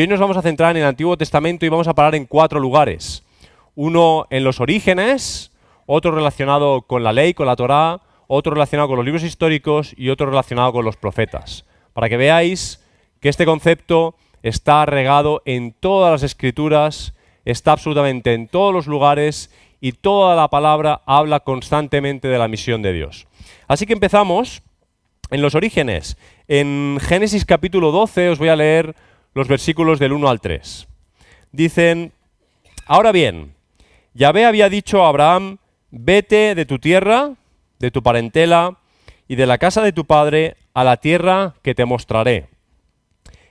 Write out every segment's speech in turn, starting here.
Y hoy nos vamos a centrar en el Antiguo Testamento y vamos a parar en cuatro lugares. Uno en los orígenes, otro relacionado con la ley, con la Torá, otro relacionado con los libros históricos y otro relacionado con los profetas. Para que veáis que este concepto está regado en todas las escrituras, está absolutamente en todos los lugares y toda la palabra habla constantemente de la misión de Dios. Así que empezamos en los orígenes. En Génesis capítulo 12 os voy a leer los versículos del 1 al 3. Dicen, ahora bien, Yahvé había dicho a Abraham, vete de tu tierra, de tu parentela y de la casa de tu padre a la tierra que te mostraré.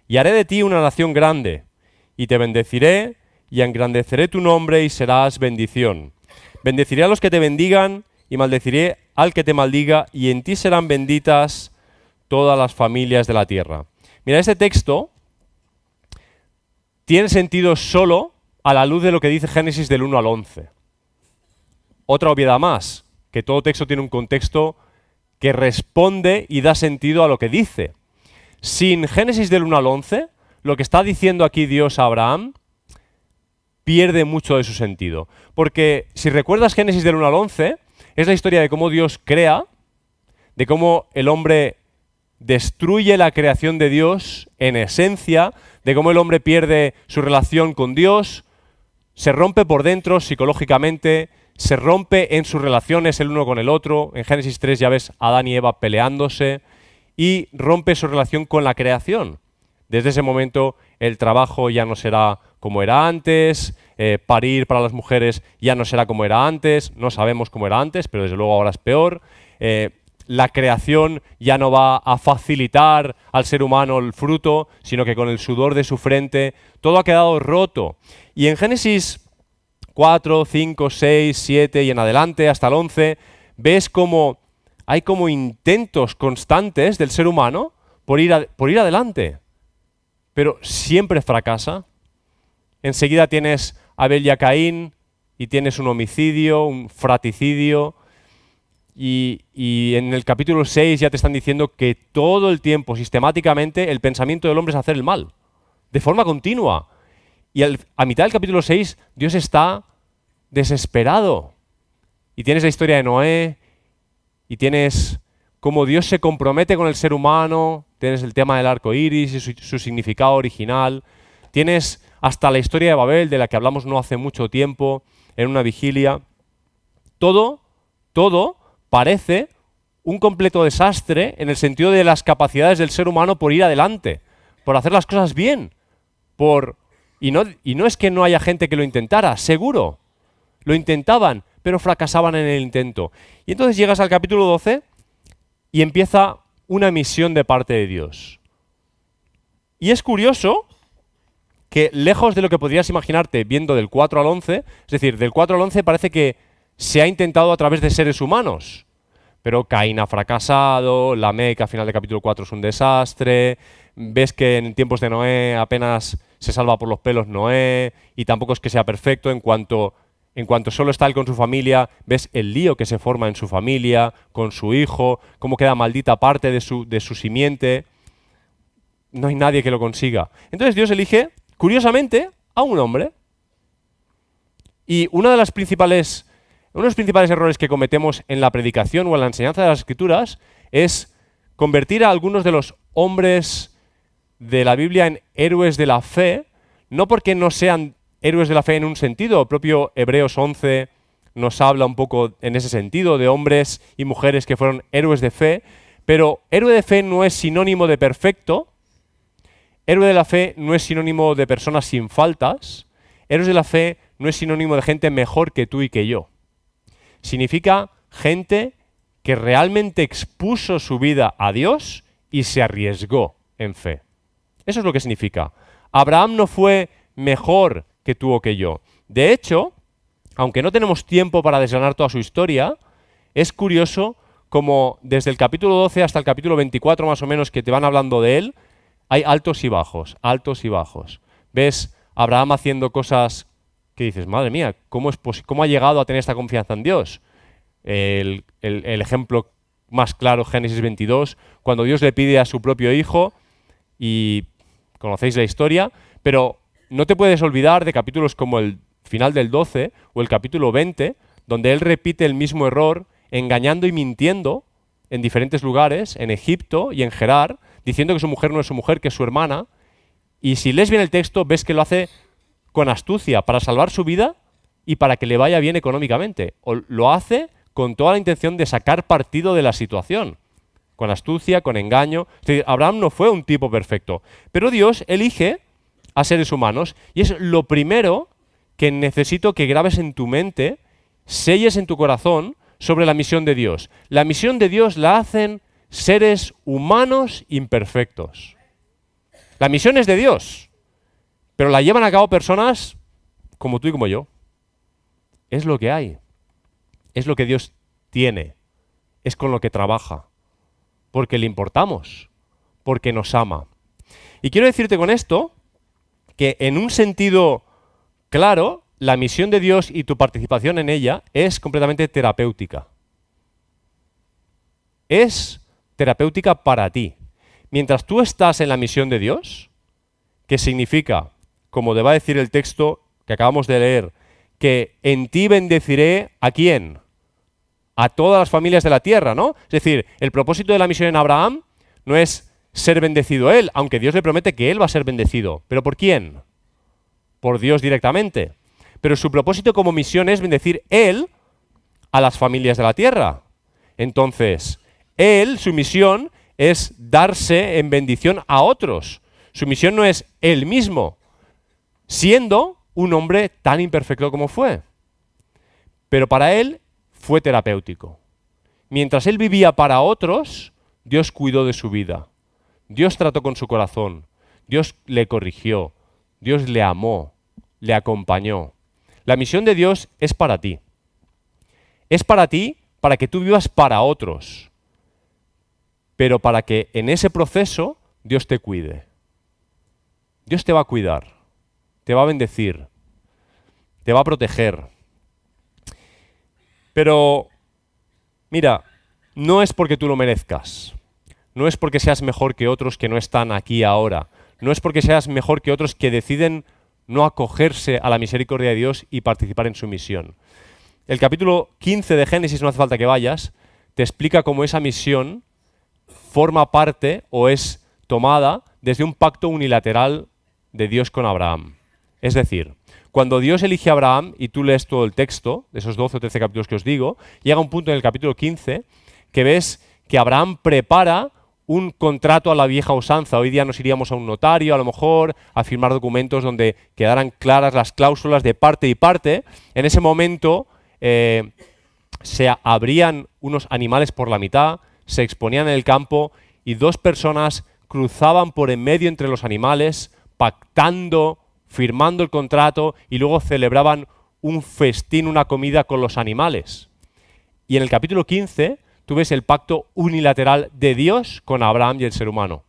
Y haré de ti una nación grande, y te bendeciré, y engrandeceré tu nombre, y serás bendición. Bendeciré a los que te bendigan, y maldeciré al que te maldiga, y en ti serán benditas todas las familias de la tierra. Mira, este texto tiene sentido solo a la luz de lo que dice Génesis del 1 al 11. Otra obviedad más, que todo texto tiene un contexto que responde y da sentido a lo que dice. Sin Génesis del 1 al 11, lo que está diciendo aquí Dios a Abraham pierde mucho de su sentido. Porque si recuerdas Génesis del 1 al 11, es la historia de cómo Dios crea, de cómo el hombre destruye la creación de Dios en esencia, de cómo el hombre pierde su relación con Dios, se rompe por dentro psicológicamente, se rompe en sus relaciones el uno con el otro. En Génesis 3 ya ves Adán y Eva peleándose y rompe su relación con la creación. Desde ese momento el trabajo ya no será como era antes, eh, parir para las mujeres ya no será como era antes, no sabemos cómo era antes, pero desde luego ahora es peor. Eh, la creación ya no va a facilitar al ser humano el fruto, sino que con el sudor de su frente todo ha quedado roto. Y en Génesis 4, 5, 6, 7 y en adelante hasta el 11, ves como hay como intentos constantes del ser humano por ir, por ir adelante, pero siempre fracasa. Enseguida tienes Abel y a Caín y tienes un homicidio, un fraticidio, y, en el capítulo 6 ya te están diciendo que todo el tiempo, sistemáticamente, el pensamiento del hombre es hacer el mal, de forma continua. Y a mitad del capítulo 6, Dios está desesperado. Y tienes la historia de Noé, y tienes cómo Dios se compromete con el ser humano, tienes el tema del arco iris y su significado original, tienes hasta la historia de Babel, de la que hablamos no hace mucho tiempo, en una vigilia. Todo, todo parece un completo desastre en el sentido de las capacidades del ser humano por ir adelante, por hacer las cosas bien, por y no, y no es que no haya gente que lo intentara, seguro, lo intentaban, pero fracasaban en el intento. Y entonces llegas al capítulo 12 y empieza una misión de parte de Dios. Y es curioso que lejos de lo que podrías imaginarte viendo del 4 al 11, es decir, del 4 al 11 parece que se ha intentado a través de seres humanos. Pero Caín ha fracasado, la Meca final del capítulo 4 es un desastre, ves que en tiempos de Noé apenas se salva por los pelos Noé, y tampoco es que sea perfecto en cuanto, en cuanto solo está él con su familia, ves el lío que se forma en su familia, con su hijo, cómo queda maldita parte de su, de su simiente. No hay nadie que lo consiga. Entonces Dios elige, curiosamente, a un hombre. Y una de las principales uno de los principales errores que cometemos en la predicación o en la enseñanza de las escrituras es convertir a algunos de los hombres de la Biblia en héroes de la fe, no porque no sean héroes de la fe en un sentido, el propio Hebreos 11 nos habla un poco en ese sentido de hombres y mujeres que fueron héroes de fe, pero héroe de fe no es sinónimo de perfecto, héroe de la fe no es sinónimo de personas sin faltas, héroes de la fe no es sinónimo de gente mejor que tú y que yo significa gente que realmente expuso su vida a Dios y se arriesgó en fe. Eso es lo que significa. Abraham no fue mejor que tú o que yo. De hecho, aunque no tenemos tiempo para desgranar toda su historia, es curioso como desde el capítulo 12 hasta el capítulo 24 más o menos que te van hablando de él, hay altos y bajos, altos y bajos. Ves Abraham haciendo cosas que dices, madre mía, ¿cómo, es ¿cómo ha llegado a tener esta confianza en Dios? El, ejemplo más claro, Génesis 22, cuando Dios le pide a su propio hijo, y conocéis la historia, Pero no te puedes olvidar de capítulos como el final del 12 o el capítulo 20, donde él repite el mismo error, engañando y mintiendo en diferentes lugares, en Egipto y en Gerar, diciendo que su mujer no es su mujer, que es su hermana. Y si lees bien el texto, ves que lo hace con astucia para salvar su vida y para que le vaya bien económicamente. O lo hace con toda la intención de sacar partido de la situación, con astucia, con engaño. Abraham no fue un tipo perfecto, pero Dios elige a seres humanos y es lo primero que necesito que grabes en tu mente, selles en tu corazón sobre la misión de Dios. La misión de Dios la hacen seres humanos imperfectos. La misión es de Dios, pero la llevan a cabo personas como tú y como yo. Es lo que hay. Es lo que Dios tiene. Es con lo que trabaja. Porque le importamos. Porque nos ama. Y quiero decirte con esto que en un sentido claro, la misión de Dios y tu participación en ella es completamente terapéutica. Es terapéutica para ti. Mientras tú estás en la misión de Dios, que significa, como deba decir el texto que acabamos de leer, que en ti bendeciré a quién? A todas las familias de la tierra, ¿no? Es decir, el propósito de la misión en Abraham no es ser bendecido él, aunque Dios le promete que él va a ser bendecido. ¿Pero por quién? Por Dios directamente. Pero su propósito como misión es bendecir él a las familias de la tierra. Entonces, él, su misión es darse en bendición a otros. Su misión no es él mismo, siendo un hombre tan imperfecto como fue. Pero para él fue terapéutico. Mientras él vivía para otros, Dios cuidó de su vida. Dios trató con su corazón. Dios le corrigió. Dios le amó. Le acompañó. La misión de Dios es para ti. Es para ti para que tú vivas para otros. Pero para que en ese proceso Dios te cuide. Dios te va a cuidar te va a bendecir, te va a proteger. Pero, mira, no es porque tú lo merezcas, no es porque seas mejor que otros que no están aquí ahora, no es porque seas mejor que otros que deciden no acogerse a la misericordia de Dios y participar en su misión. El capítulo 15 de Génesis, no hace falta que vayas, te explica cómo esa misión forma parte o es tomada desde un pacto unilateral de Dios con Abraham. Es decir, cuando Dios elige a Abraham, y tú lees todo el texto, de esos 12 o 13 capítulos que os digo, llega un punto en el capítulo 15 que ves que Abraham prepara un contrato a la vieja usanza. Hoy día nos iríamos a un notario, a lo mejor, a firmar documentos donde quedaran claras las cláusulas de parte y parte. En ese momento eh, se abrían unos animales por la mitad, se exponían en el campo y dos personas cruzaban por en medio entre los animales, pactando firmando el contrato y luego celebraban un festín, una comida con los animales. Y en el capítulo 15 tú ves el pacto unilateral de Dios con Abraham y el ser humano.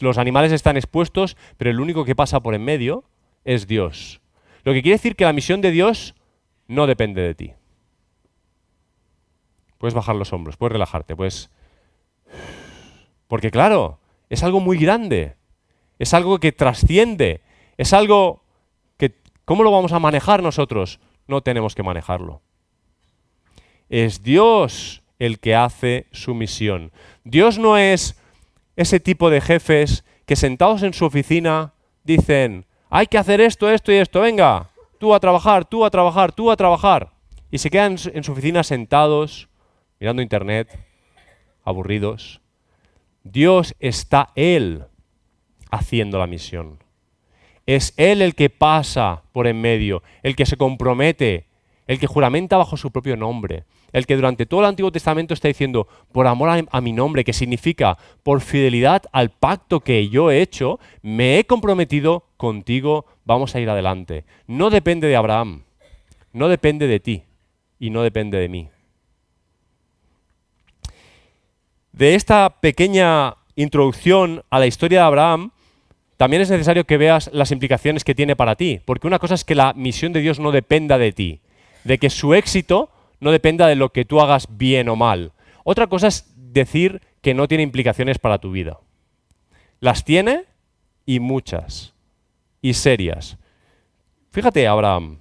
Los animales están expuestos, pero el único que pasa por en medio es Dios. Lo que quiere decir que la misión de Dios no depende de ti. Puedes bajar los hombros, puedes relajarte, pues Porque claro, es algo muy grande, es algo que trasciende, es algo que, ¿cómo lo vamos a manejar nosotros? No tenemos que manejarlo. Es Dios el que hace su misión. Dios no es ese tipo de jefes que sentados en su oficina dicen, hay que hacer esto, esto y esto, venga, tú a trabajar, tú a trabajar, tú a trabajar. Y se quedan en su oficina sentados, mirando internet, aburridos. Dios está Él haciendo la misión. Es Él el que pasa por en medio, el que se compromete, el que juramenta bajo su propio nombre, el que durante todo el Antiguo Testamento está diciendo, por amor a, mi nombre, que significa, por fidelidad al pacto que yo he hecho, me he comprometido contigo, vamos a ir adelante. No depende de Abraham, no depende de ti y no depende de mí. De esta pequeña introducción a la historia de Abraham, también es necesario que veas las implicaciones que tiene para ti, porque una cosa es que la misión de Dios no dependa de ti, de que su éxito no dependa de lo que tú hagas bien o mal. Otra cosa es decir que no tiene implicaciones para tu vida. Las tiene y muchas. y serias. Fíjate, Abraham,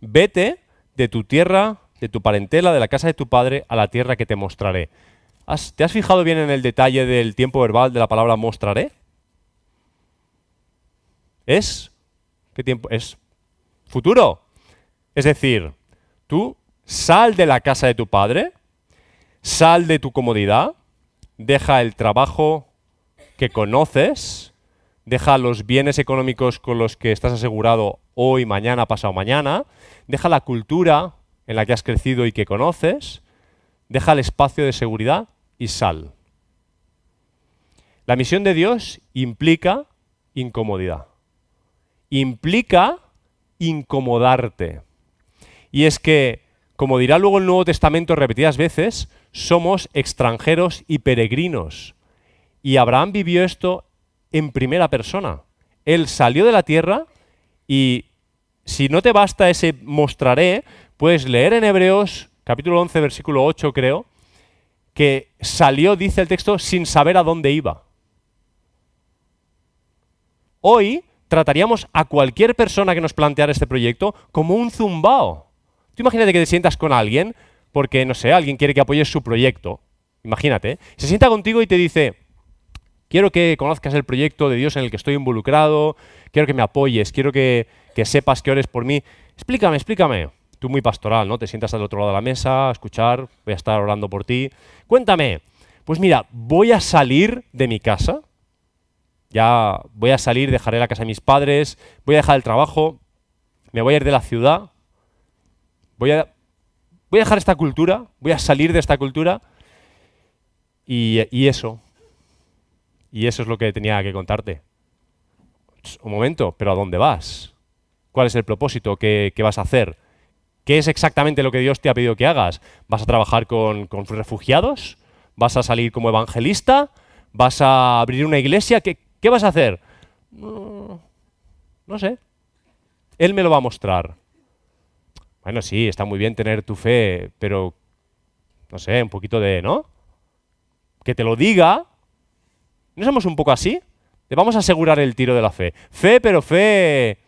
vete de tu tierra, de tu parentela, de la casa de tu padre, a la tierra que te mostraré. ¿Te has fijado bien en el detalle del tiempo verbal de la palabra mostraré? ¿Es? ¿Qué tiempo? Es futuro. Es decir, tú sal de la casa de tu padre, sal de tu comodidad, deja el trabajo que conoces, deja los bienes económicos con los que estás asegurado hoy, mañana, pasado mañana, deja la cultura en la que has crecido y que conoces, deja el espacio de seguridad y sal. La misión de Dios implica incomodidad. Implica incomodarte. Y es que, como dirá luego el Nuevo Testamento repetidas veces, somos extranjeros y peregrinos. Y Abraham vivió esto en primera persona. Él salió de la tierra y si no te basta ese mostraré, puedes leer en Hebreos capítulo 11 versículo 8 creo, que salió, dice el texto, sin saber a dónde iba. Hoy trataríamos a cualquier persona que nos planteara este proyecto como un zumbao. Tú imagínate que te sientas con alguien porque, no sé, alguien quiere que apoyes su proyecto. Imagínate. Se sienta contigo y te dice, quiero que conozcas el proyecto de Dios en el que estoy involucrado, quiero que me apoyes, quiero que, que sepas que ores por mí. Explícame, explícame tú muy pastoral, ¿no? Te sientas al otro lado de la mesa a escuchar, voy a estar orando por ti. Cuéntame, pues mira, voy a salir de mi casa, ya voy a salir, dejaré la casa de mis padres, voy a dejar el trabajo, me voy a ir de la ciudad, voy a, voy a dejar esta cultura, voy a salir de esta cultura y, eso, y eso es lo que tenía que contarte. Un momento, pero ¿a dónde vas? ¿Cuál es el propósito? ¿Qué, vas a hacer? ¿Qué es exactamente lo que Dios te ha pedido que hagas? ¿Vas a trabajar con, refugiados? ¿Vas a salir como evangelista? ¿Vas a abrir una iglesia? ¿Qué, vas a hacer? No, no sé. Él me lo va a mostrar. Bueno, sí, está muy bien tener tu fe, pero, no sé, un poquito de, ¿no? Que te lo diga. ¿No somos un poco así? Le vamos a asegurar el tiro de la fe. Fe, pero fe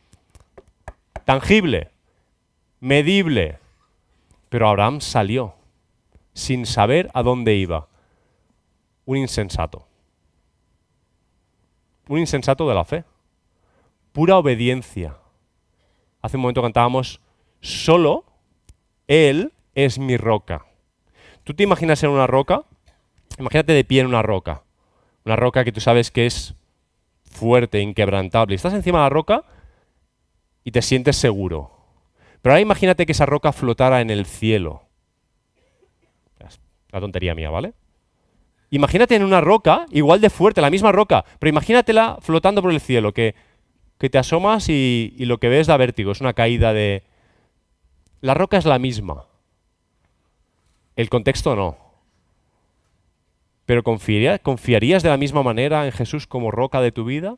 tangible medible. Pero Abraham salió sin saber a dónde iba. Un insensato. Un insensato de la fe. Pura obediencia. Hace un momento cantábamos, solo Él es mi roca. ¿Tú te imaginas en una roca? Imagínate de pie en una roca. Una roca que tú sabes que es fuerte, inquebrantable. Estás encima de la roca y te sientes seguro. Pero ahora imagínate que esa roca flotara en el cielo. La tontería mía, ¿vale? Imagínate en una roca, igual de fuerte, la misma roca, pero imagínatela flotando por el cielo, que, que te asomas y, lo que ves da vértigo, es una caída de... La roca es la misma. El contexto no. Pero ¿confiarías de la misma manera en Jesús como roca de tu vida?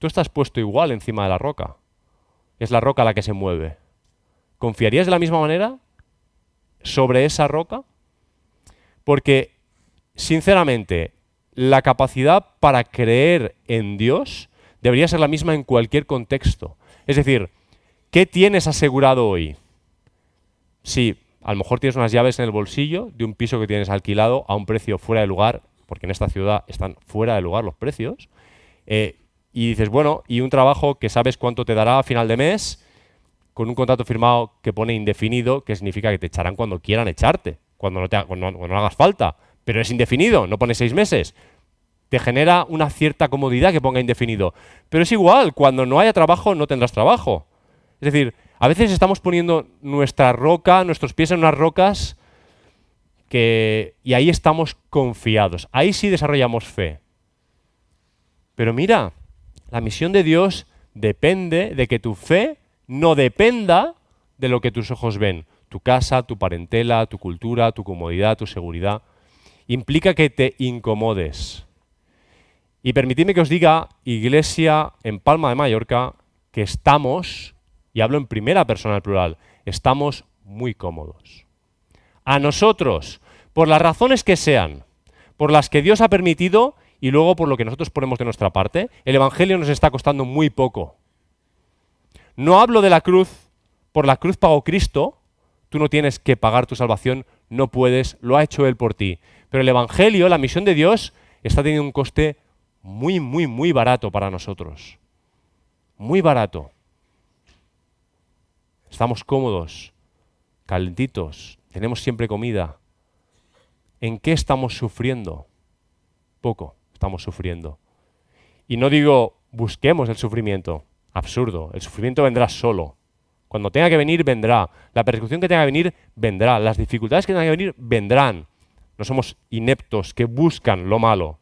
Tú estás puesto igual encima de la roca. Es la roca la que se mueve. ¿Confiarías de la misma manera sobre esa roca? Porque, sinceramente, la capacidad para creer en Dios debería ser la misma en cualquier contexto. Es decir, ¿qué tienes asegurado hoy? Si a lo mejor tienes unas llaves en el bolsillo de un piso que tienes alquilado a un precio fuera de lugar, porque en esta ciudad están fuera de lugar los precios, eh, y dices, bueno, y un trabajo que sabes cuánto te dará a final de mes, con un contrato firmado que pone indefinido, que significa que te echarán cuando quieran echarte, cuando no, te, no hagas falta. Pero es indefinido, no pone seis meses. Te genera una cierta comodidad que ponga indefinido. Pero es igual, cuando no haya trabajo no tendrás trabajo. Es decir, a veces estamos poniendo nuestra roca, nuestros pies en unas rocas que, y ahí estamos confiados. Ahí sí desarrollamos fe. Pero mira, la misión de Dios depende de que tu fe no dependa de lo que tus ojos ven, tu casa, tu parentela, tu cultura, tu comodidad, tu seguridad. Implica que te incomodes. Y permitidme que os diga, iglesia en Palma de Mallorca, que estamos, y hablo en primera persona al plural, estamos muy cómodos. A nosotros, por las razones que sean, por las que Dios ha permitido y luego por lo que nosotros ponemos de nuestra parte, el Evangelio nos está costando muy poco. No hablo de la cruz, por la cruz pagó Cristo, tú no tienes que pagar tu salvación, no puedes, lo ha hecho Él por ti. Pero el Evangelio, la misión de Dios, está teniendo un coste muy, muy, muy barato para nosotros. Muy barato. Estamos cómodos, calentitos, tenemos siempre comida. ¿En qué estamos sufriendo? Poco estamos sufriendo. Y no digo busquemos el sufrimiento, absurdo, el sufrimiento vendrá solo. Cuando tenga que venir, vendrá. La persecución que tenga que venir, vendrá. Las dificultades que tengan que venir, vendrán. No somos ineptos que buscan lo malo.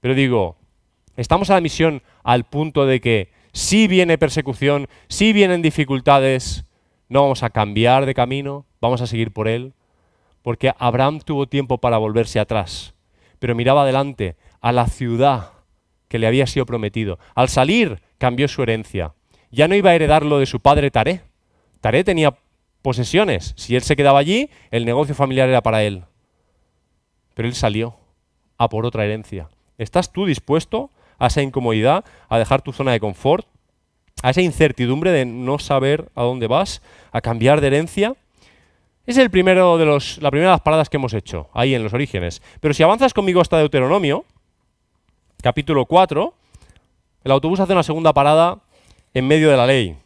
Pero digo, estamos a la misión al punto de que si viene persecución, si vienen dificultades, no vamos a cambiar de camino, vamos a seguir por él. Porque Abraham tuvo tiempo para volverse atrás, pero miraba adelante, a la ciudad que le había sido prometido. Al salir, cambió su herencia. Ya no iba a heredar lo de su padre Taré. Taré tenía posesiones. Si él se quedaba allí, el negocio familiar era para él. Pero él salió a por otra herencia. ¿Estás tú dispuesto a esa incomodidad, a dejar tu zona de confort, a esa incertidumbre de no saber a dónde vas, a cambiar de herencia? Es el primero de los, la primera de las paradas que hemos hecho, ahí en los orígenes. Pero si avanzas conmigo hasta Deuteronomio, capítulo 4, el autobús hace una segunda parada en medio de la ley.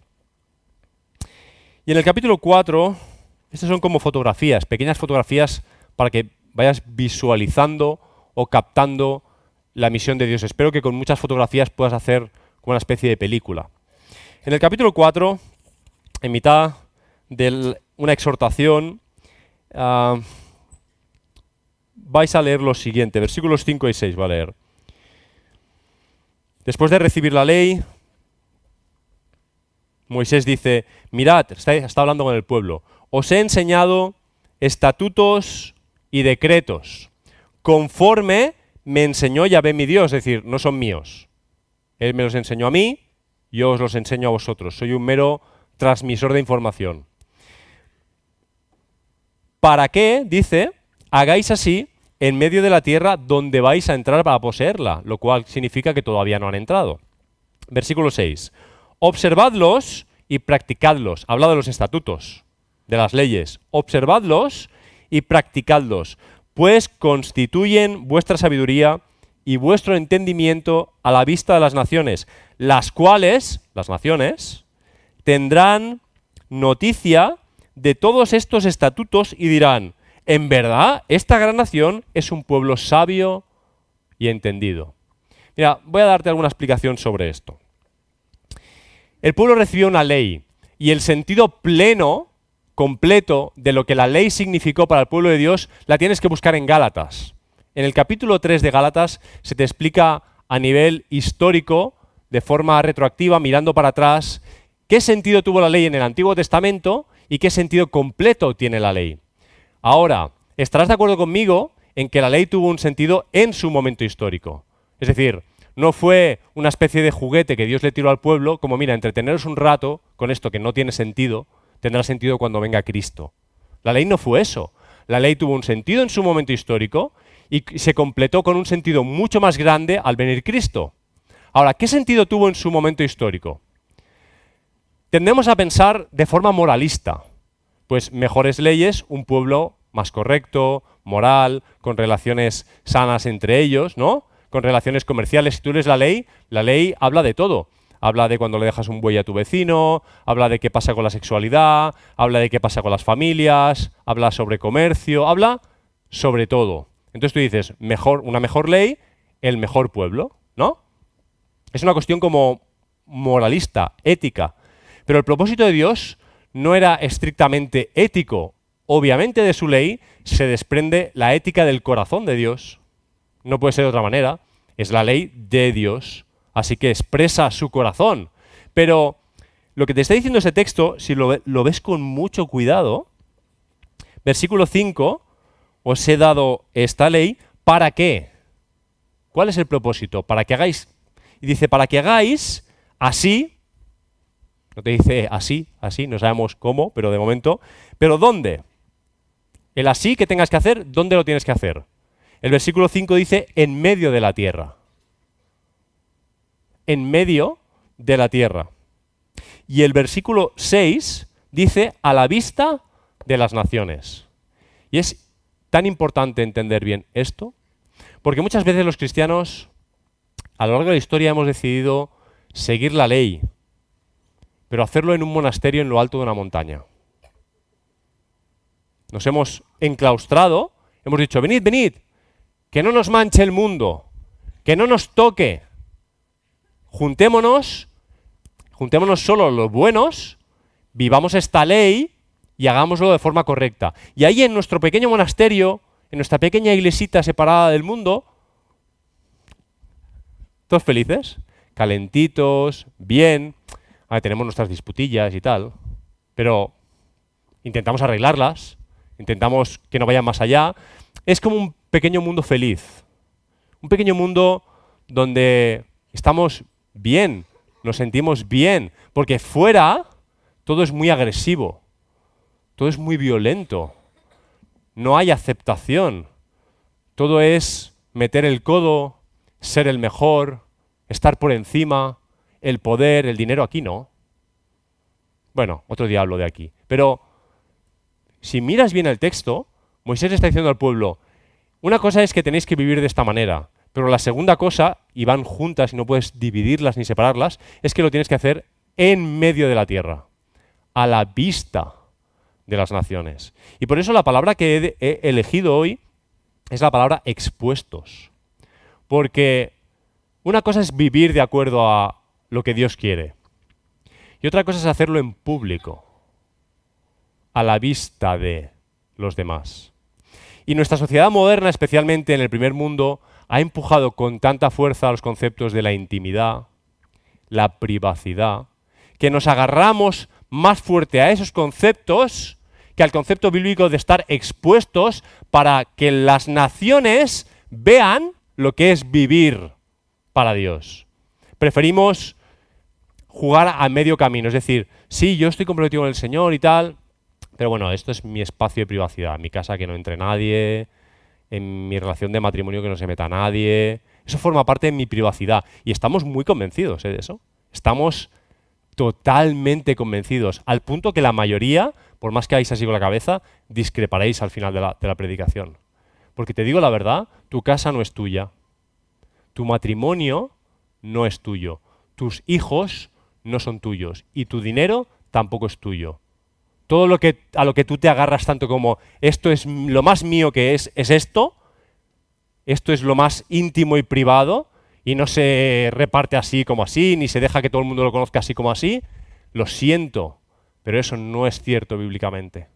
Y en el capítulo 4, estas son como fotografías, pequeñas fotografías para que vayas visualizando o captando la misión de Dios. Espero que con muchas fotografías puedas hacer como una especie de película. En el capítulo 4, en mitad de una exhortación, ah, vais a leer lo siguiente, versículos 5 y 6 va a leer. Después de recibir la ley, Moisés dice, mirad, está, hablando con el pueblo, os he enseñado estatutos y decretos, conforme me enseñó Yahvé mi Dios, es decir, no son míos. Él me los enseñó a mí, yo os los enseño a vosotros. Soy un mero transmisor de información. ¿Para qué, dice, hagáis así en medio de la tierra donde vais a entrar para poseerla, lo cual significa que todavía no han entrado. Versículo 6. Observadlos y practicadlos. Habla de los estatutos, de las leyes. Observadlos y practicadlos, pues constituyen vuestra sabiduría y vuestro entendimiento a la vista de las naciones, las cuales, las naciones, tendrán noticia de todos estos estatutos y dirán, en verdad, esta gran nación es un pueblo sabio y entendido. Mira, voy a darte alguna explicación sobre esto. El pueblo recibió una ley y el sentido pleno, completo, de lo que la ley significó para el pueblo de Dios, la tienes que buscar en Gálatas. En el capítulo 3 de Gálatas se te explica a nivel histórico, de forma retroactiva, mirando para atrás, qué sentido tuvo la ley en el Antiguo Testamento y qué sentido completo tiene la ley. Ahora, estarás de acuerdo conmigo en que la ley tuvo un sentido en su momento histórico. Es decir, no fue una especie de juguete que Dios le tiró al pueblo, como mira, entreteneros un rato con esto que no tiene sentido, tendrá sentido cuando venga Cristo. La ley no fue eso. La ley tuvo un sentido en su momento histórico y se completó con un sentido mucho más grande al venir Cristo. Ahora, ¿qué sentido tuvo en su momento histórico? Tendemos a pensar de forma moralista pues mejores leyes, un pueblo más correcto, moral, con relaciones sanas entre ellos, ¿no? Con relaciones comerciales. Si tú lees la ley, la ley habla de todo. Habla de cuando le dejas un buey a tu vecino, habla de qué pasa con la sexualidad, habla de qué pasa con las familias, habla sobre comercio, habla sobre todo. Entonces tú dices, mejor, una mejor ley, el mejor pueblo, ¿no? Es una cuestión como moralista, ética. Pero el propósito de Dios no era estrictamente ético. Obviamente de su ley se desprende la ética del corazón de Dios. No puede ser de otra manera. Es la ley de Dios. Así que expresa su corazón. Pero lo que te está diciendo ese texto, si lo, ves con mucho cuidado, versículo 5, os he dado esta ley, ¿para qué? ¿Cuál es el propósito? Para que hagáis, y dice, para que hagáis así no te dice así, así, no sabemos cómo, pero de momento. Pero ¿dónde? El así que tengas que hacer, ¿dónde lo tienes que hacer? El versículo 5 dice en medio de la tierra. En medio de la tierra. Y el versículo 6 dice a la vista de las naciones. Y es tan importante entender bien esto, porque muchas veces los cristianos a lo largo de la historia hemos decidido seguir la ley, pero hacerlo en un monasterio en lo alto de una montaña. Nos hemos enclaustrado, hemos dicho, venid, venid, que no nos manche el mundo, que no nos toque. Juntémonos, juntémonos solo los buenos, vivamos esta ley y hagámoslo de forma correcta. Y ahí en nuestro pequeño monasterio, en nuestra pequeña iglesita separada del mundo, todos felices, calentitos, bien. tenemos nuestras disputillas y tal, pero intentamos arreglarlas, intentamos que no vayan más allá. Es como un pequeño mundo feliz, un pequeño mundo donde estamos bien, nos sentimos bien, porque fuera todo es muy agresivo, todo es muy violento, no hay aceptación, todo es meter el codo, ser el mejor, estar por encima, el poder, el dinero, aquí no. Bueno, otro día hablo de aquí. Pero si miras bien el texto, Moisés está diciendo al pueblo, una cosa es que tenéis que vivir de esta manera, pero la segunda cosa, y van juntas y no puedes dividirlas ni separarlas, es que lo tienes que hacer en medio de la tierra, a la vista de las naciones. Y por eso la palabra que he, he elegido hoy es la palabra expuestos. Porque una cosa es vivir de acuerdo a lo que Dios quiere. Y otra cosa es hacerlo en público, a la vista de los demás. Y nuestra sociedad moderna, especialmente en el primer mundo, ha empujado con tanta fuerza los conceptos de la intimidad, la privacidad, que nos agarramos más fuerte a esos conceptos que al concepto bíblico de estar expuestos para que las naciones vean lo que es vivir para Dios. Preferimos jugar a medio camino, es decir, sí, yo estoy comprometido con el Señor y tal, pero bueno, esto es mi espacio de privacidad, mi casa que no entre nadie, en mi relación de matrimonio que no se meta nadie, eso forma parte de mi privacidad y estamos muy convencidos ¿eh? de eso. Estamos totalmente convencidos, al punto que la mayoría, por más que hayáis así con la cabeza, discreparéis al final de la predicación. Porque te digo la verdad, tu casa no es tuya, tu matrimonio no es tuyo, tus hijos no son tuyos y tu dinero tampoco es tuyo. Todo lo que, a lo que tú te agarras tanto como esto es lo más mío que es, es esto, esto es lo más íntimo y privado y no se reparte así como así, ni se deja que todo el mundo lo conozca así como así, lo siento, pero eso no es cierto bíblicamente.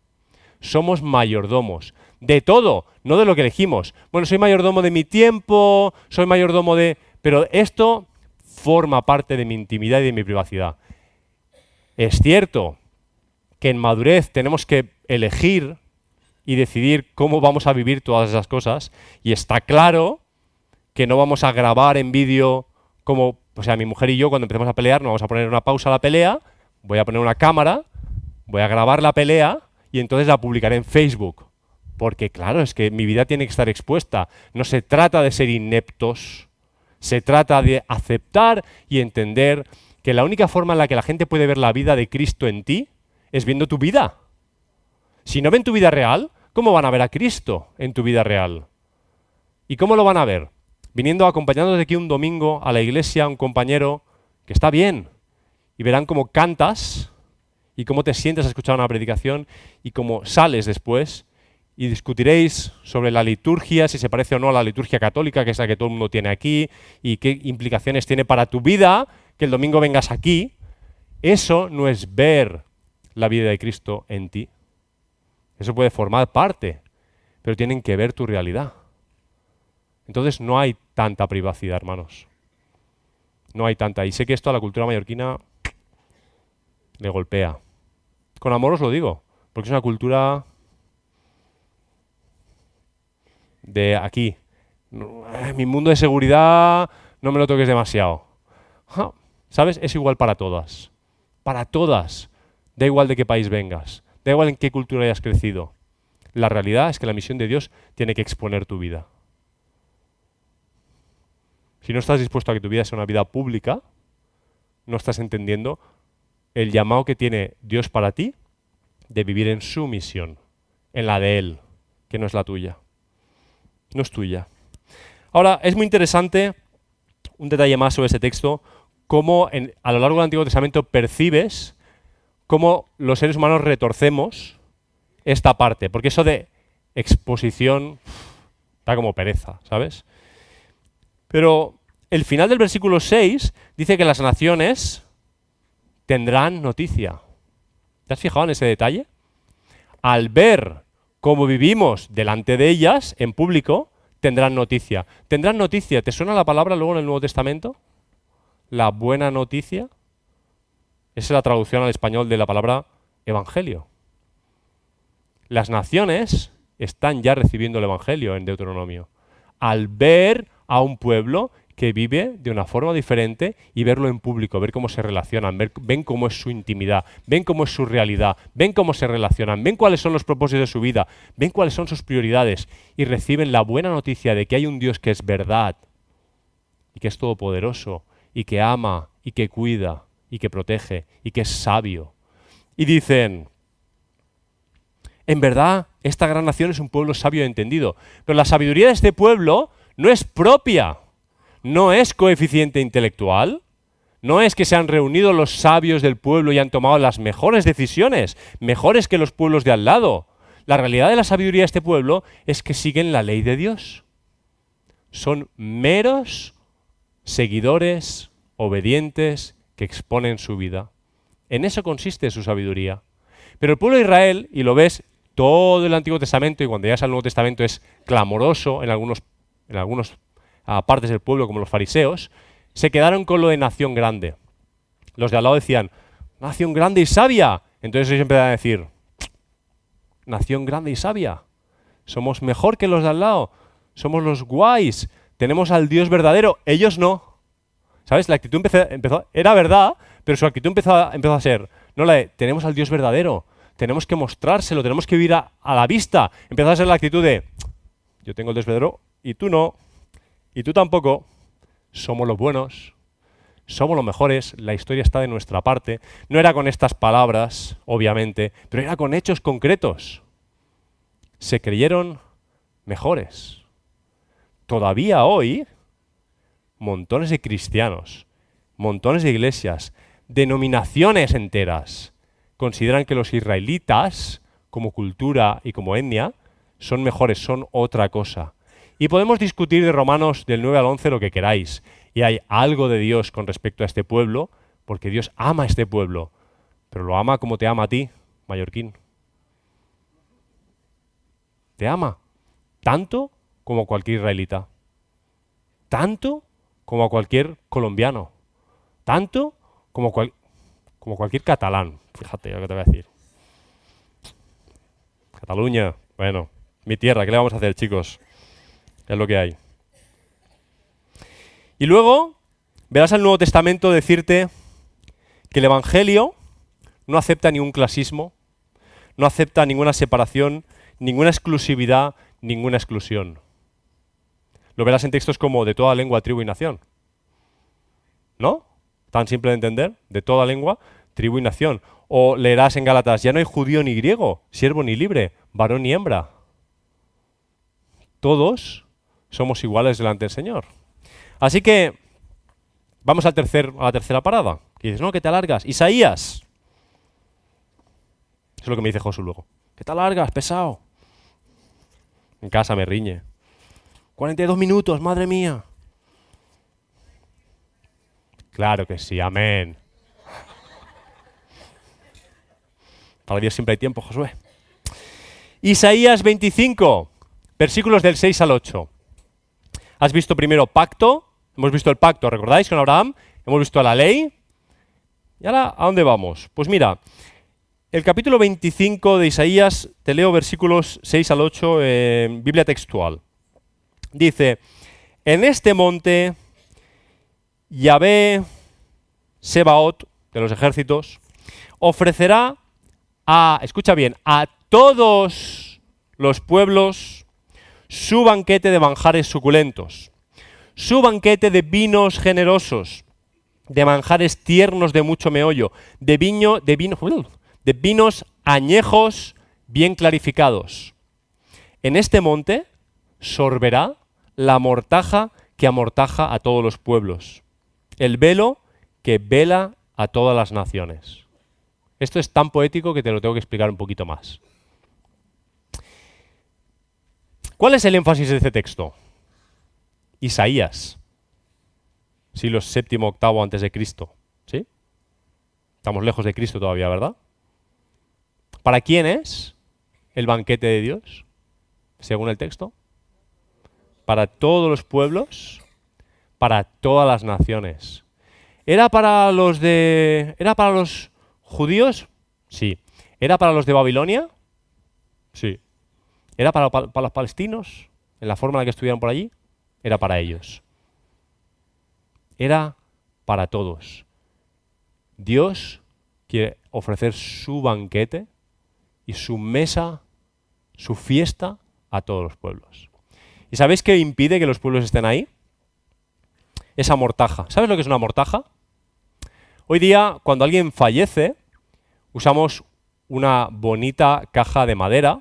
Somos mayordomos de todo, no de lo que elegimos. Bueno, soy mayordomo de mi tiempo, soy mayordomo de... Pero esto forma parte de mi intimidad y de mi privacidad. Es cierto que en madurez tenemos que elegir y decidir cómo vamos a vivir todas esas cosas. Y está claro que no vamos a grabar en vídeo como, o sea, mi mujer y yo cuando empecemos a pelear, no vamos a poner una pausa a la pelea, voy a poner una cámara, voy a grabar la pelea y entonces la publicaré en Facebook. Porque claro, es que mi vida tiene que estar expuesta. No se trata de ser ineptos, se trata de aceptar y entender que la única forma en la que la gente puede ver la vida de Cristo en ti es viendo tu vida. Si no ven tu vida real, ¿cómo van a ver a Cristo en tu vida real? ¿Y cómo lo van a ver? Viniendo acompañándote aquí un domingo a la iglesia, un compañero que está bien, y verán cómo cantas y cómo te sientes a escuchar una predicación y cómo sales después y discutiréis sobre la liturgia, si se parece o no a la liturgia católica, que es la que todo el mundo tiene aquí, y qué implicaciones tiene para tu vida que el domingo vengas aquí. Eso no es ver la vida de Cristo en ti. Eso puede formar parte, pero tienen que ver tu realidad. Entonces no hay tanta privacidad, hermanos. No hay tanta. Y sé que esto a la cultura mallorquina le golpea. Con amor os lo digo, porque es una cultura de aquí. Mi mundo de seguridad no me lo toques demasiado. ¿Sabes? Es igual para todas. Para todas. Da igual de qué país vengas. Da igual en qué cultura hayas crecido. La realidad es que la misión de Dios tiene que exponer tu vida. Si no estás dispuesto a que tu vida sea una vida pública, no estás entendiendo el llamado que tiene Dios para ti de vivir en su misión, en la de Él, que no es la tuya. No es tuya. Ahora, es muy interesante un detalle más sobre ese texto, cómo a lo largo del Antiguo Testamento percibes cómo los seres humanos retorcemos esta parte, porque eso de exposición da como pereza, ¿sabes? Pero el final del versículo 6 dice que las naciones tendrán noticia. ¿Te has fijado en ese detalle? Al ver cómo vivimos delante de ellas en público, tendrán noticia. ¿Tendrán noticia? ¿Te suena la palabra luego en el Nuevo Testamento? La buena noticia. Es la traducción al español de la palabra evangelio. Las naciones están ya recibiendo el evangelio en Deuteronomio. Al ver a un pueblo que vive de una forma diferente y verlo en público, ver cómo se relacionan, ven cómo es su intimidad, ven cómo es su realidad, ven cómo se relacionan, ven cuáles son los propósitos de su vida, ven cuáles son sus prioridades y reciben la buena noticia de que hay un Dios que es verdad y que es todopoderoso y que ama y que cuida y que protege y que es sabio. Y dicen, en verdad, esta gran nación es un pueblo sabio y entendido, pero la sabiduría de este pueblo no es propia no es coeficiente intelectual, no es que se han reunido los sabios del pueblo y han tomado las mejores decisiones, mejores que los pueblos de al lado. La realidad de la sabiduría de este pueblo es que siguen la ley de Dios. Son meros seguidores obedientes que exponen su vida. En eso consiste su sabiduría. Pero el pueblo de Israel, y lo ves todo el Antiguo Testamento, y cuando llegas al Nuevo Testamento es clamoroso en algunos, en algunos a partes del pueblo como los fariseos, se quedaron con lo de nación grande. Los de al lado decían, nación grande y sabia. Entonces ellos empezaron a decir, nación grande y sabia. Somos mejor que los de al lado. Somos los guays. Tenemos al Dios verdadero. Ellos no. ¿Sabes? La actitud empezó, era verdad, pero su actitud empezó, empezó a ser, no la de, tenemos al Dios verdadero. Tenemos que mostrárselo, tenemos que vivir a, a la vista. Empezó a ser la actitud de, yo tengo el Dios verdadero y tú no y tú tampoco, somos los buenos, somos los mejores, la historia está de nuestra parte. No era con estas palabras, obviamente, pero era con hechos concretos. Se creyeron mejores. Todavía hoy, montones de cristianos, montones de iglesias, denominaciones enteras, consideran que los israelitas, como cultura y como etnia, son mejores, son otra cosa. Y podemos discutir de Romanos del 9 al 11 lo que queráis. Y hay algo de Dios con respecto a este pueblo, porque Dios ama a este pueblo, pero lo ama como te ama a ti, mallorquín. Te ama tanto como cualquier israelita, tanto como a cualquier colombiano, tanto como, como cualquier catalán. Fíjate lo que te voy a decir. Cataluña, bueno, mi tierra, ¿qué le vamos a hacer, chicos? es lo que hay. Y luego verás al Nuevo Testamento decirte que el Evangelio no acepta ningún clasismo, no acepta ninguna separación, ninguna exclusividad, ninguna exclusión. Lo verás en textos como de toda lengua, tribu y nación. ¿No? Tan simple de entender, de toda lengua, tribu y nación. O leerás en Gálatas, ya no hay judío ni griego, siervo ni libre, varón ni hembra. Todos somos iguales delante del Señor. Así que vamos a la tercera parada. Y dices, no, que te alargas. Isaías. Es lo que me dice Josué luego. Que te alargas, pesado. En casa me riñe. 42 minutos, madre mía. Claro que sí, amén. Para Dios siempre hay tiempo, Josué. Isaías 25, versículos del 6 al 8. Has visto primero pacto, hemos visto el pacto, ¿recordáis con Abraham? Hemos visto la ley. ¿Y ahora a dónde vamos? Pues mira, el capítulo 25 de Isaías, te leo versículos 6 al 8 en Biblia textual. Dice, en este monte Yahvé Sebaot, de los ejércitos, ofrecerá a, escucha bien, a todos los pueblos su banquete de manjares suculentos, su banquete de vinos generosos, de manjares tiernos de mucho meollo, de viño, de vino, de vinos añejos bien clarificados. En este monte sorberá la mortaja que amortaja a todos los pueblos, el velo que vela a todas las naciones. Esto es tan poético que te lo tengo que explicar un poquito más. ¿Cuál es el énfasis de este texto? Isaías, siglo séptimo, octavo antes de Cristo. ¿Sí? Estamos lejos de Cristo todavía, ¿verdad? ¿Para quién es el banquete de Dios? Según el texto. Para todos los pueblos, para todas las naciones. ¿Era para los de. ¿Era para los judíos? Sí. ¿Era para los de Babilonia? Sí. ¿Era para, los palestinos? ¿En la forma en la que estuvieron por allí? Era para ellos. Era para todos. Dios quiere ofrecer su banquete y su mesa, su fiesta a todos los pueblos. ¿Y sabéis qué impide que los pueblos estén ahí? Esa mortaja. ¿Sabes lo que es una mortaja? Hoy día, cuando alguien fallece, usamos una bonita caja de madera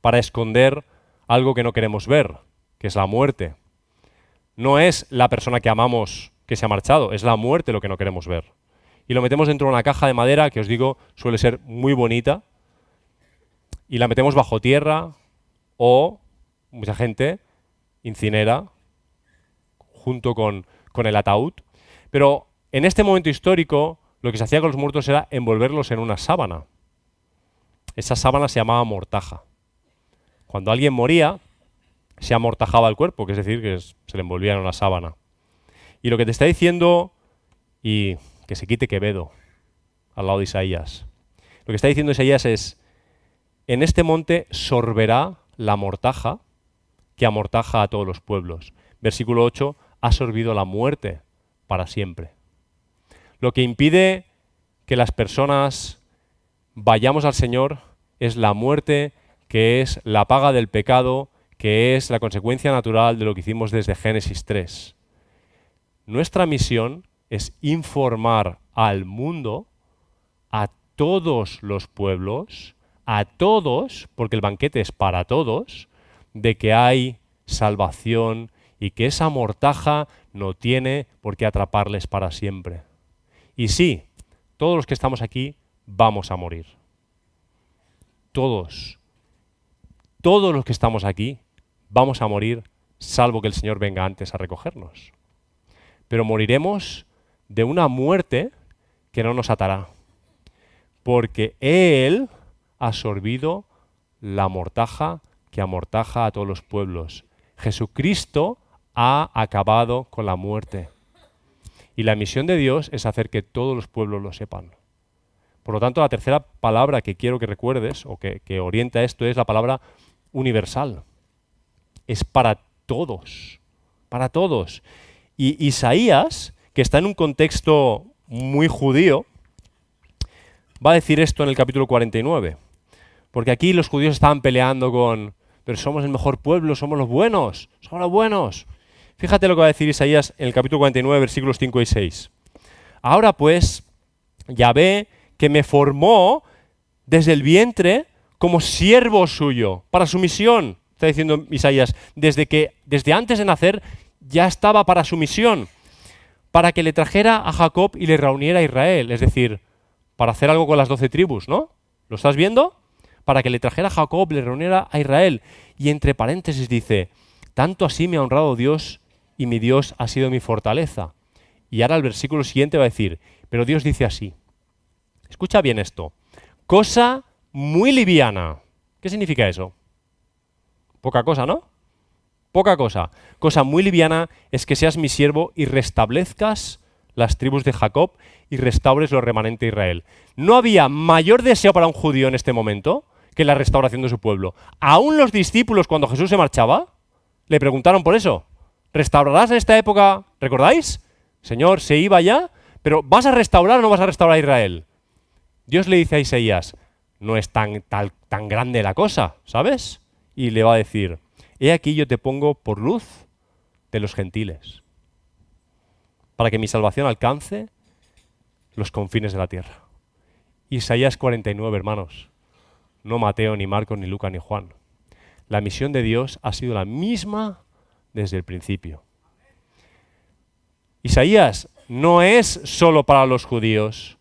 para esconder algo que no queremos ver, que es la muerte. No es la persona que amamos que se ha marchado, es la muerte lo que no queremos ver. Y lo metemos dentro de una caja de madera que os digo suele ser muy bonita, y la metemos bajo tierra o mucha gente incinera junto con, el ataúd. Pero en este momento histórico lo que se hacía con los muertos era envolverlos en una sábana. Esa sábana se llamaba mortaja. Cuando alguien moría, se amortajaba el cuerpo, que es decir, que se le envolvía en una sábana. Y lo que te está diciendo, y que se quite Quevedo al lado de Isaías, lo que está diciendo Isaías es, en este monte sorberá la mortaja que amortaja a todos los pueblos. Versículo 8, ha sorbido la muerte para siempre. Lo que impide que las personas vayamos al Señor es la muerte, que es la paga del pecado, que es la consecuencia natural de lo que hicimos desde Génesis 3. Nuestra misión es informar al mundo, a todos los pueblos, a todos, porque el banquete es para todos, de que hay salvación y que esa mortaja no tiene por qué atraparles para siempre. Y sí, todos los que estamos aquí vamos a morir. Todos. Todos los que estamos aquí vamos a morir, salvo que el Señor venga antes a recogernos. Pero moriremos de una muerte que no nos atará. Porque Él ha sorbido la mortaja que amortaja a todos los pueblos. Jesucristo ha acabado con la muerte. Y la misión de Dios es hacer que todos los pueblos lo sepan. Por lo tanto, la tercera palabra que quiero que recuerdes o que, orienta esto es la palabra universal. Es para todos, para todos. Y Isaías, que está en un contexto muy judío, va a decir esto en el capítulo 49. Porque aquí los judíos estaban peleando con, pero somos el mejor pueblo, somos los buenos, somos los buenos. Fíjate lo que va a decir Isaías en el capítulo 49, versículos 5 y 6. Ahora pues, ya ve que me formó desde el vientre como siervo suyo, para su misión, está diciendo Isaías, desde que desde antes de nacer ya estaba para su misión, para que le trajera a Jacob y le reuniera a Israel, es decir, para hacer algo con las doce tribus, ¿no? ¿Lo estás viendo? Para que le trajera a Jacob, le reuniera a Israel. Y entre paréntesis dice, tanto así me ha honrado Dios y mi Dios ha sido mi fortaleza. Y ahora el versículo siguiente va a decir, pero Dios dice así. Escucha bien esto. Cosa muy liviana. ¿Qué significa eso? Poca cosa, ¿no? Poca cosa. Cosa muy liviana es que seas mi siervo y restablezcas las tribus de Jacob y restaures lo remanente de Israel. No había mayor deseo para un judío en este momento que la restauración de su pueblo. Aún los discípulos, cuando Jesús se marchaba, le preguntaron por eso. ¿Restaurarás en esta época? ¿Recordáis? Señor, se iba ya, pero ¿vas a restaurar o no vas a restaurar a Israel? Dios le dice a Isaías, no es tan, tan grande la cosa, ¿sabes? Y le va a decir, he aquí yo te pongo por luz de los gentiles. para que mi salvación alcance los confines de la tierra. Isaías 49, hermanos. No Mateo, ni Marcos, ni Lucas, ni Juan. La misión de Dios ha sido la misma desde el principio. Isaías no es solo para los judíos,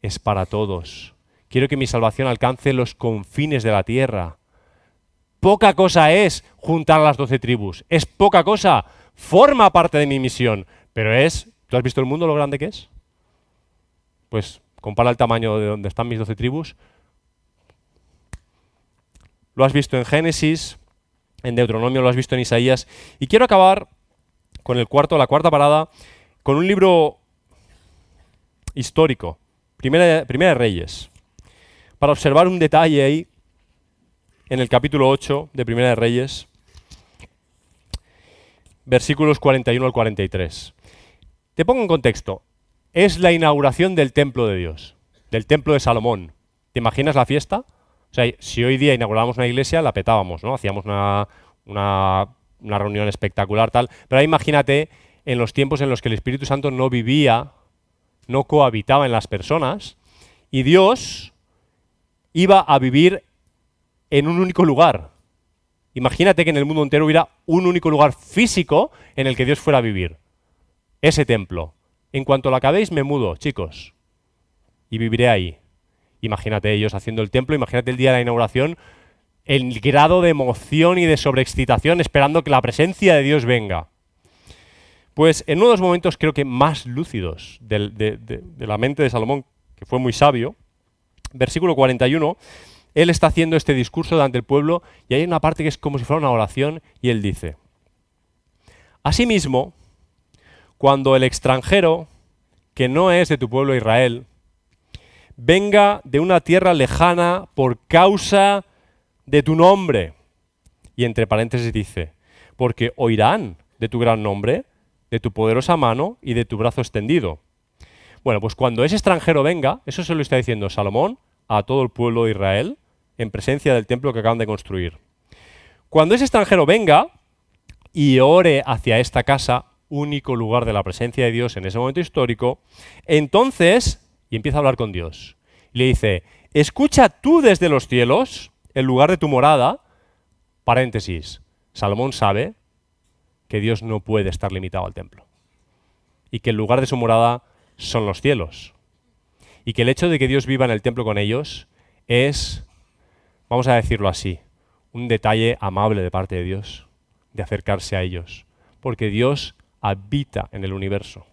es para todos. Quiero que mi salvación alcance los confines de la tierra. Poca cosa es juntar las doce tribus. Es poca cosa. Forma parte de mi misión. Pero es, ¿tú has visto el mundo lo grande que es? Pues compara el tamaño de donde están mis doce tribus. Lo has visto en Génesis, en Deuteronomio, lo has visto en Isaías. Y quiero acabar con el cuarto, la cuarta parada, con un libro histórico, Primera, de Reyes, para observar un detalle ahí en el capítulo 8 de Primera de Reyes, versículos 41 al 43. Te pongo en contexto. Es la inauguración del templo de Dios, del templo de Salomón. ¿Te imaginas la fiesta? O sea, si hoy día inaugurábamos una iglesia, la petábamos, ¿no? Hacíamos una, una, una reunión espectacular, tal. Pero ahora imagínate en los tiempos en los que el Espíritu Santo no vivía, no cohabitaba en las personas, y Dios iba a vivir en un único lugar. Imagínate que en el mundo entero hubiera un único lugar físico en el que Dios fuera a vivir. Ese templo. En cuanto lo acabéis, me mudo, chicos. Y viviré ahí. Imagínate ellos haciendo el templo, imagínate el día de la inauguración, el grado de emoción y de sobreexcitación esperando que la presencia de Dios venga. Pues en uno de los momentos creo que más lúcidos de, la mente de Salomón, que fue muy sabio, versículo 41, él está haciendo este discurso delante del pueblo y hay una parte que es como si fuera una oración y él dice, Asimismo, cuando el extranjero, que no es de tu pueblo Israel, venga de una tierra lejana por causa de tu nombre, y entre paréntesis dice, porque oirán de tu gran nombre de tu poderosa mano y de tu brazo extendido. Bueno, pues cuando ese extranjero venga, eso se lo está diciendo Salomón a todo el pueblo de Israel en presencia del templo que acaban de construir. Cuando ese extranjero venga y ore hacia esta casa, único lugar de la presencia de Dios en ese momento histórico, entonces, y empieza a hablar con Dios, le dice, escucha tú desde los cielos, el lugar de tu morada, paréntesis, Salomón sabe que Dios no puede estar limitado al templo. Y que el lugar de su morada son los cielos. Y que el hecho de que Dios viva en el templo con ellos es, vamos a decirlo así, un detalle amable de parte de Dios, de acercarse a ellos. Porque Dios habita en el universo,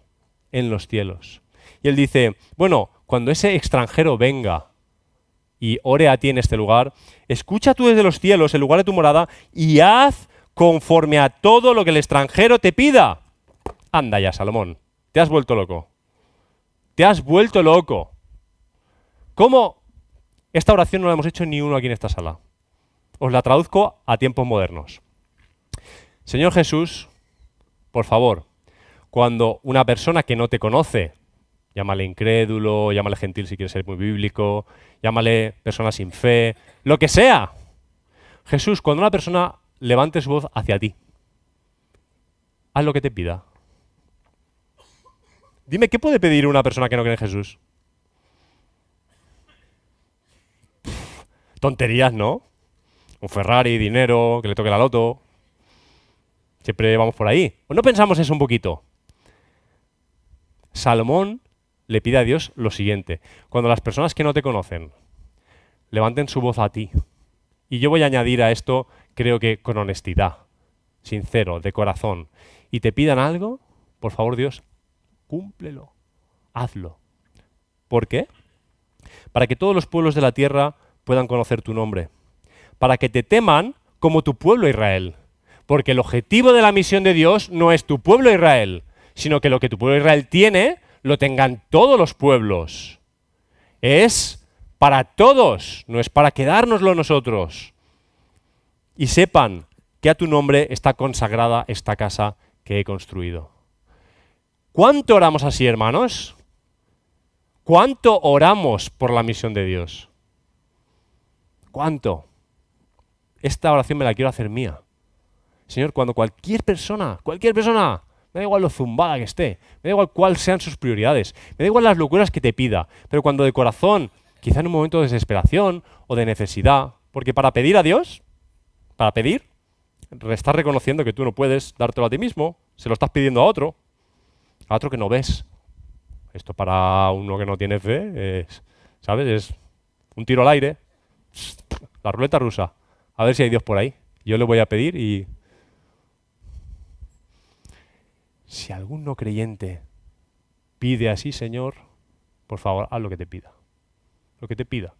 en los cielos. Y él dice, bueno, cuando ese extranjero venga y ore a ti en este lugar, escucha tú desde los cielos el lugar de tu morada y haz conforme a todo lo que el extranjero te pida. Anda ya, Salomón, te has vuelto loco. Te has vuelto loco. ¿Cómo? Esta oración no la hemos hecho ni uno aquí en esta sala. Os la traduzco a tiempos modernos. Señor Jesús, por favor, cuando una persona que no te conoce, llámale incrédulo, llámale gentil si quieres ser muy bíblico, llámale persona sin fe, lo que sea. Jesús, cuando una persona levante su voz hacia ti. Haz lo que te pida. Dime, ¿qué puede pedir una persona que no cree en Jesús? tonterías, ¿no? Un Ferrari, dinero, que le toque la loto. Siempre vamos por ahí. ¿O no pensamos eso un poquito? Salomón le pide a Dios lo siguiente. Cuando las personas que no te conocen levanten su voz a ti, y yo voy a añadir a esto creo que con honestidad, sincero, de corazón, y te pidan algo, por favor Dios, cúmplelo, hazlo. ¿Por qué? Para que todos los pueblos de la tierra puedan conocer tu nombre, para que te teman como tu pueblo Israel, porque el objetivo de la misión de Dios no es tu pueblo Israel, sino que lo que tu pueblo Israel tiene, lo tengan todos los pueblos. Es para todos, no es para quedárnoslo nosotros y sepan que a tu nombre está consagrada esta casa que he construido. ¿Cuánto oramos así, hermanos? ¿Cuánto oramos por la misión de Dios? ¿Cuánto? Esta oración me la quiero hacer mía. Señor, cuando cualquier persona, cualquier persona Me da igual lo zumbada que esté. Me da igual cuáles sean sus prioridades. Me da igual las locuras que te pida. Pero cuando de corazón, quizá en un momento de desesperación o de necesidad, porque para pedir a Dios, para pedir, estás reconociendo que tú no puedes dártelo a ti mismo, se lo estás pidiendo a otro, a otro que no ves. Esto para uno que no tiene fe es, ¿sabes? Es un tiro al aire, la ruleta rusa. A ver si hay Dios por ahí. Yo le voy a pedir y... Si algún no creyente pide así, Señor, por favor, haz lo que te pida. Lo que te pida.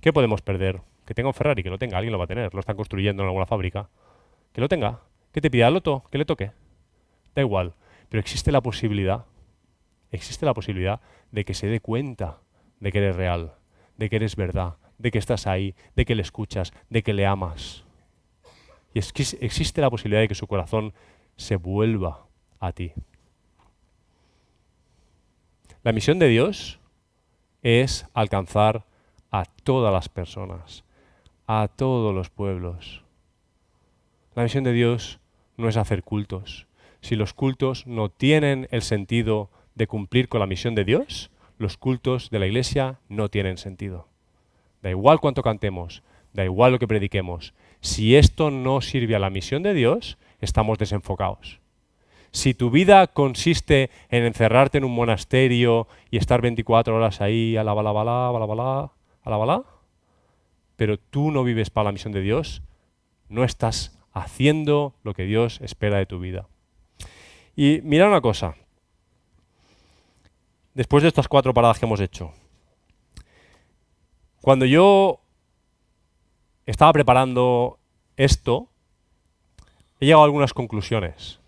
¿Qué podemos perder? Que tenga un Ferrari, que lo tenga, alguien lo va a tener, lo están construyendo en alguna fábrica. Que lo tenga, que te pida el loto, que le toque. Da igual. Pero existe la posibilidad, existe la posibilidad de que se dé cuenta de que eres real, de que eres verdad, de que estás ahí, de que le escuchas, de que le amas. Y existe la posibilidad de que su corazón se vuelva a ti. La misión de Dios es alcanzar a todas las personas, a todos los pueblos. La misión de Dios no es hacer cultos. Si los cultos no tienen el sentido de cumplir con la misión de Dios, los cultos de la iglesia no tienen sentido. Da igual cuánto cantemos, da igual lo que prediquemos. Si esto no sirve a la misión de Dios, estamos desenfocados. Si tu vida consiste en encerrarte en un monasterio y estar 24 horas ahí, a la bala la pero tú no vives para la misión de Dios, no estás haciendo lo que Dios espera de tu vida. Y mira una cosa, después de estas cuatro paradas que hemos hecho, cuando yo estaba preparando esto, he llegado a algunas conclusiones.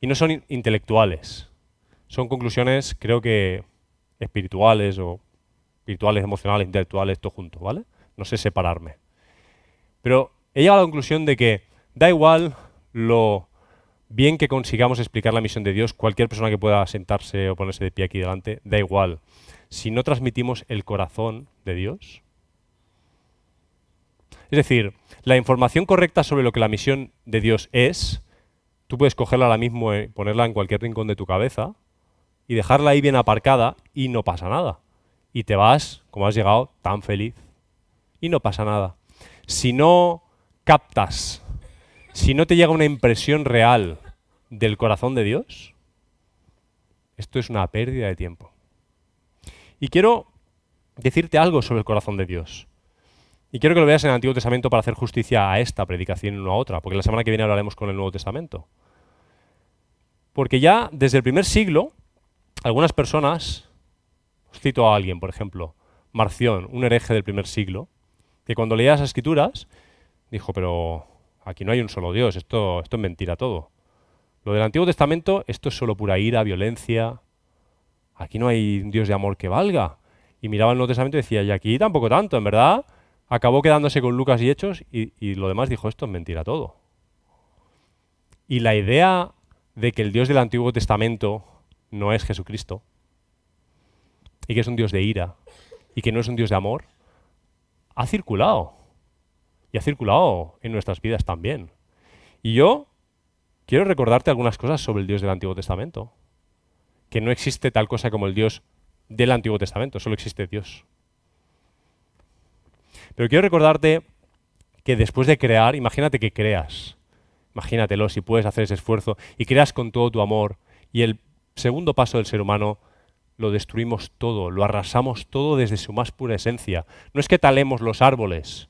Y no son intelectuales. Son conclusiones, creo que espirituales o espirituales, emocionales, intelectuales, todo junto, ¿vale? No sé separarme. Pero he llegado a la conclusión de que da igual lo bien que consigamos explicar la misión de Dios, cualquier persona que pueda sentarse o ponerse de pie aquí delante, da igual si no transmitimos el corazón de Dios? Es decir, la información correcta sobre lo que la misión de Dios es, tú puedes cogerla ahora mismo y ponerla en cualquier rincón de tu cabeza y dejarla ahí bien aparcada y no pasa nada. Y te vas, como has llegado, tan feliz. Y no pasa nada. Si no captas, si no te llega una impresión real del corazón de Dios, esto es una pérdida de tiempo. Y quiero decirte algo sobre el corazón de Dios. Y quiero que lo veas en el Antiguo Testamento para hacer justicia a esta predicación y no a otra, porque la semana que viene hablaremos con el Nuevo Testamento. Porque ya desde el primer siglo, algunas personas, os cito a alguien, por ejemplo, Marción, un hereje del primer siglo, que cuando leía las escrituras dijo, pero aquí no hay un solo Dios, esto, esto es mentira todo. Lo del Antiguo Testamento, esto es solo pura ira, violencia, aquí no hay un Dios de amor que valga. Y miraba el Nuevo Testamento y decía, y aquí tampoco tanto, en verdad. Acabó quedándose con Lucas y Hechos y, y lo demás dijo, esto es mentira todo. Y la idea de que el Dios del Antiguo Testamento no es Jesucristo, y que es un Dios de ira, y que no es un Dios de amor, ha circulado. Y ha circulado en nuestras vidas también. Y yo quiero recordarte algunas cosas sobre el Dios del Antiguo Testamento que no existe tal cosa como el Dios del Antiguo Testamento, solo existe Dios. Pero quiero recordarte que después de crear, imagínate que creas, imagínatelo si puedes hacer ese esfuerzo y creas con todo tu amor y el segundo paso del ser humano lo destruimos todo, lo arrasamos todo desde su más pura esencia. No es que talemos los árboles,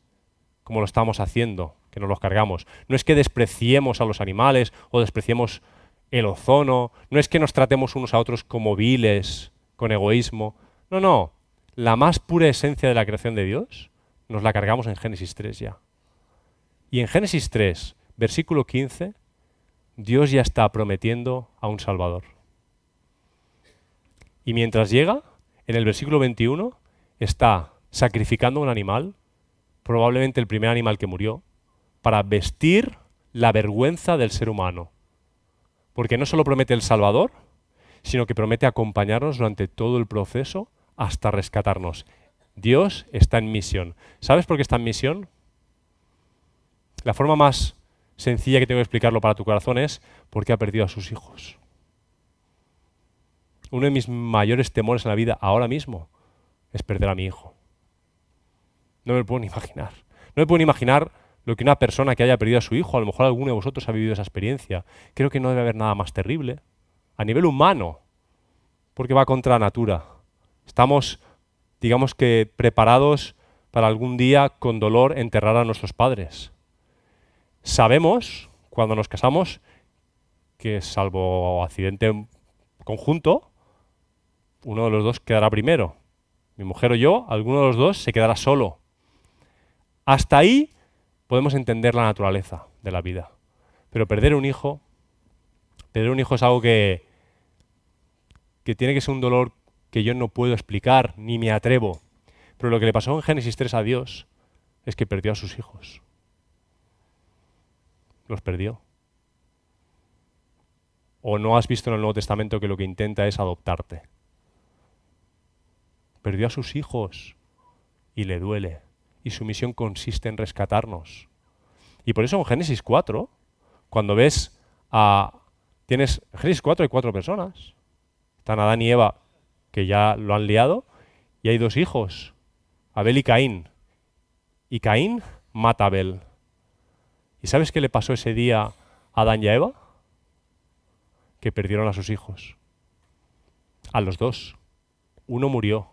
como lo estamos haciendo, que nos los cargamos. No es que despreciemos a los animales o despreciemos el ozono, no es que nos tratemos unos a otros como viles, con egoísmo. No, no. La más pura esencia de la creación de Dios nos la cargamos en Génesis 3 ya. Y en Génesis 3, versículo 15, Dios ya está prometiendo a un Salvador. Y mientras llega, en el versículo 21, está sacrificando un animal, probablemente el primer animal que murió, para vestir la vergüenza del ser humano porque no solo promete el Salvador, sino que promete acompañarnos durante todo el proceso hasta rescatarnos. Dios está en misión. ¿Sabes por qué está en misión? La forma más sencilla que tengo que explicarlo para tu corazón es porque ha perdido a sus hijos. Uno de mis mayores temores en la vida ahora mismo es perder a mi hijo. No me lo puedo ni imaginar. No me puedo ni imaginar lo que una persona que haya perdido a su hijo, a lo mejor alguno de vosotros ha vivido esa experiencia. Creo que no debe haber nada más terrible. A nivel humano, porque va contra la natura. Estamos, digamos que, preparados para algún día con dolor enterrar a nuestros padres. Sabemos, cuando nos casamos, que salvo accidente conjunto, uno de los dos quedará primero. Mi mujer o yo, alguno de los dos se quedará solo. Hasta ahí podemos entender la naturaleza de la vida. Pero perder un hijo, perder un hijo es algo que, que tiene que ser un dolor que yo no puedo explicar ni me atrevo. Pero lo que le pasó en Génesis 3 a Dios es que perdió a sus hijos. Los perdió. O no has visto en el Nuevo Testamento que lo que intenta es adoptarte. Perdió a sus hijos y le duele. Y su misión consiste en rescatarnos. Y por eso en Génesis 4, cuando ves a... Tienes, en Génesis 4 hay cuatro personas. Están Adán y Eva, que ya lo han liado, y hay dos hijos, Abel y Caín. Y Caín mata a Abel. ¿Y sabes qué le pasó ese día a Adán y a Eva? Que perdieron a sus hijos. A los dos. Uno murió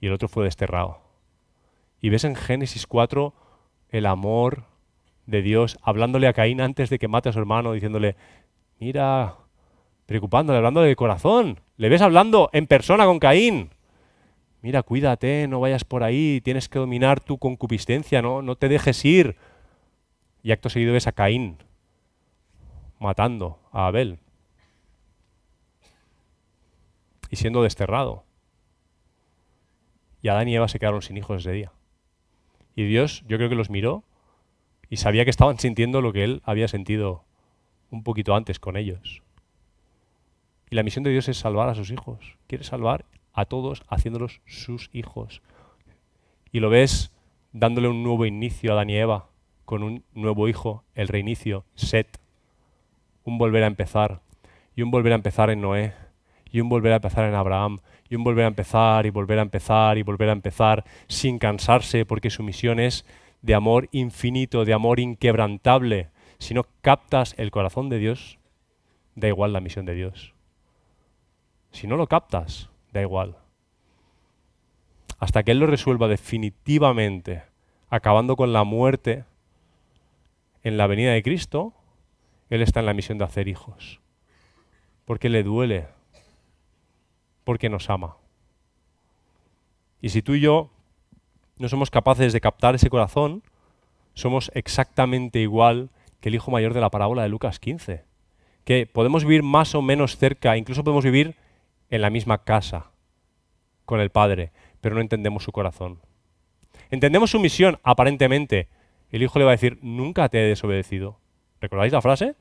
y el otro fue desterrado. Y ves en Génesis 4 el amor de Dios hablándole a Caín antes de que mate a su hermano, diciéndole, mira, preocupándole, hablándole de corazón. Le ves hablando en persona con Caín. Mira, cuídate, no vayas por ahí, tienes que dominar tu concupiscencia, no, no te dejes ir. Y acto seguido ves a Caín matando a Abel y siendo desterrado. Y Adán y Eva se quedaron sin hijos ese día. Y Dios, yo creo que los miró y sabía que estaban sintiendo lo que él había sentido un poquito antes con ellos. Y la misión de Dios es salvar a sus hijos. Quiere salvar a todos haciéndolos sus hijos. Y lo ves dándole un nuevo inicio a Adán y Eva con un nuevo hijo, el reinicio, Set. Un volver a empezar. Y un volver a empezar en Noé. Y un volver a empezar en Abraham y un volver a empezar y volver a empezar y volver a empezar sin cansarse porque su misión es de amor infinito, de amor inquebrantable. Si no captas el corazón de Dios, da igual la misión de Dios. Si no lo captas, da igual. Hasta que Él lo resuelva definitivamente, acabando con la muerte en la venida de Cristo, Él está en la misión de hacer hijos. Porque le duele porque nos ama. Y si tú y yo no somos capaces de captar ese corazón, somos exactamente igual que el hijo mayor de la parábola de Lucas 15. Que podemos vivir más o menos cerca, incluso podemos vivir en la misma casa con el Padre, pero no entendemos su corazón. Entendemos su misión, aparentemente. El hijo le va a decir, nunca te he desobedecido. ¿Recordáis la frase?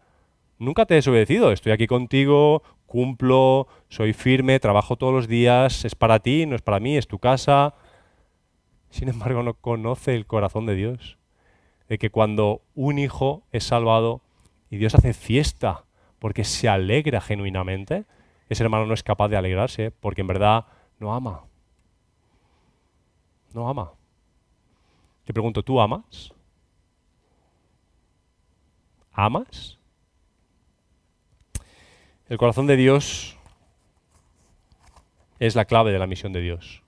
Nunca te he desobedecido, estoy aquí contigo, cumplo, soy firme, trabajo todos los días, es para ti, no es para mí, es tu casa. Sin embargo, no conoce el corazón de Dios. De que cuando un hijo es salvado y Dios hace fiesta porque se alegra genuinamente, ese hermano no es capaz de alegrarse porque en verdad no ama. No ama. Te pregunto, ¿tú amas? ¿Amas? El corazón de Dios es la clave de la misión de Dios.